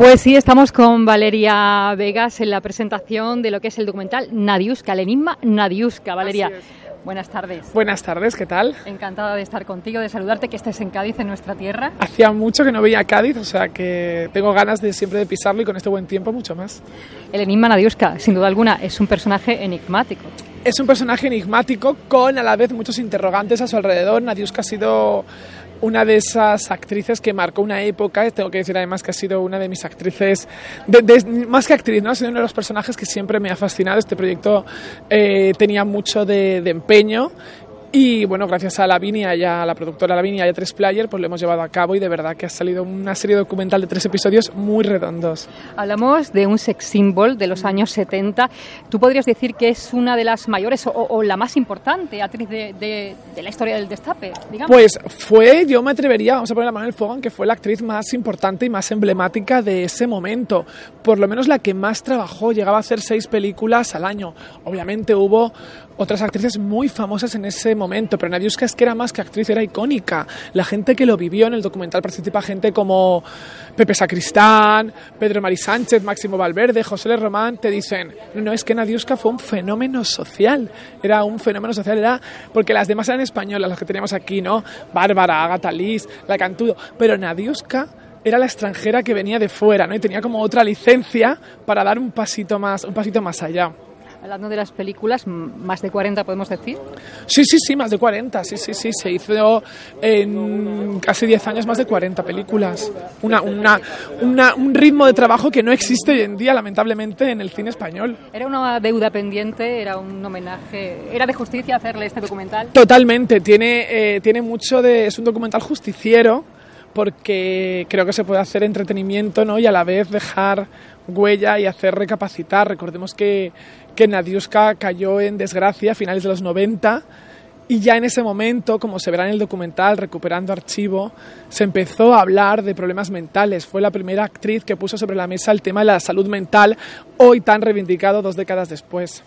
Pues sí, estamos con Valeria Vegas en la presentación de lo que es el documental Nadiuska, el enigma Nadiuska. Valeria, buenas tardes. Buenas tardes, ¿qué tal? Encantada de estar contigo, de saludarte, que estés en Cádiz, en nuestra tierra. Hacía mucho que no veía Cádiz, o sea que tengo ganas de siempre de pisarlo y con este buen tiempo mucho más. El enigma Nadiuska, sin duda alguna, es un personaje enigmático. Es un personaje enigmático con a la vez muchos interrogantes a su alrededor. Nadiuska ha sido una de esas actrices que marcó una época, tengo que decir además que ha sido una de mis actrices, más que actriz, ¿no? ha sido uno de los personajes que siempre me ha fascinado. Este proyecto eh, tenía mucho de, de empeño y bueno, gracias a Lavinia y a la productora Lavinia y a Tres Player, pues lo hemos llevado a cabo y de verdad que ha salido una serie documental de tres episodios muy redondos. Hablamos de un sex symbol de los años 70. ¿Tú podrías decir que es una de las mayores o, la más importante actriz de, de, la historia del destape? Digamos? Pues fue, yo me atrevería, vamos a poner la mano en el fuego, que fue la actriz más importante y más emblemática de ese momento. Por lo menos la que más trabajó, llegaba a hacer seis películas al año. Obviamente hubo otras actrices muy famosas en ese momento, pero Nadiuska es que era más que actriz, era icónica. La gente que lo vivió en el documental participa gente como Pepe Sacristán, Pedro Mari Sánchez, Máximo Valverde, José L. Román, te dicen, no, no, es que Nadiuska fue un fenómeno social, era un fenómeno social, era porque las demás eran españolas, las que teníamos aquí, ¿no? Bárbara, Agatha Liz, La Cantudo, pero Nadiuska era la extranjera que venía de fuera, ¿no? Y tenía como otra licencia para dar un pasito más, un pasito más allá. Hablando de las películas, más de 40 podemos decir. Sí, sí, sí, más de 40, sí, sí, sí. Se hizo en casi 10 años más de 40 películas. Una, una, una, un ritmo de trabajo que no existe hoy en día, lamentablemente, en el cine español. ¿Era una deuda pendiente? ¿Era un homenaje? ¿Era de justicia hacerle este documental? Totalmente, tiene, eh, tiene mucho de... es un documental justiciero porque creo que se puede hacer entretenimiento ¿no? y a la vez dejar huella y hacer recapacitar. Recordemos que, que Nadiuska cayó en desgracia a finales de los 90 y ya en ese momento, como se verá en el documental Recuperando Archivo, se empezó a hablar de problemas mentales. Fue la primera actriz que puso sobre la mesa el tema de la salud mental, hoy tan reivindicado dos décadas después.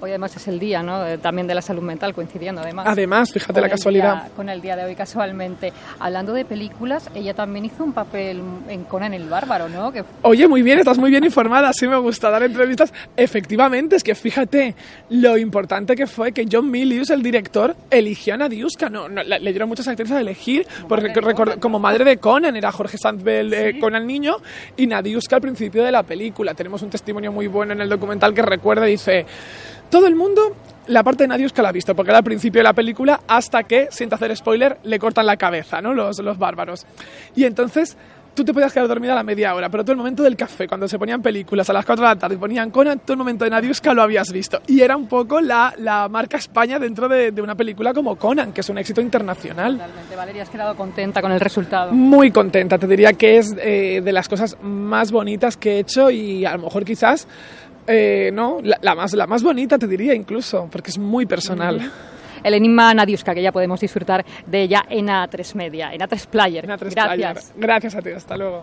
Hoy además es el día ¿no? Eh, también de la salud mental, coincidiendo además. Además, fíjate la casualidad. con el día de hoy casualmente. Hablando de películas, ella también hizo un papel en Conan el Bárbaro, ¿no? Que... Oye, muy bien, estás muy bien informada, sí me gusta dar entrevistas. Efectivamente, es que fíjate lo importante que fue que John Milius, el director, eligió a Nadiuska. No, le, dieron muchas actrices a elegir, como porque madre como madre de Conan era Jorge Sanzbel de Conan niño y Nadiuska al principio de la película. Tenemos un testimonio muy bueno en el documental que recuerda, dice todo el mundo la parte de Nadiuska la ha visto, porque era al principio de la película hasta que, sin hacer spoiler, le cortan la cabeza, ¿no? Los, los bárbaros. Y entonces tú te podías quedar dormida a la media hora, pero todo el momento del café, cuando se ponían películas a las 4 de la tarde y ponían Conan, todo el momento de Nadiuska lo habías visto. Y era un poco la, la marca España dentro de, de, una película como Conan, que es un éxito internacional. Totalmente. Valeria, has quedado contenta con el resultado. Muy contenta, te diría que es eh, de las cosas más bonitas que he hecho y a lo mejor quizás eh, no, la, más, la más bonita te diría incluso, porque es muy personal. El enigma Nadiuska, que ya podemos disfrutar de ella en A3 Media, en A3 Player. Gracias. Player. Gracias a ti, hasta luego.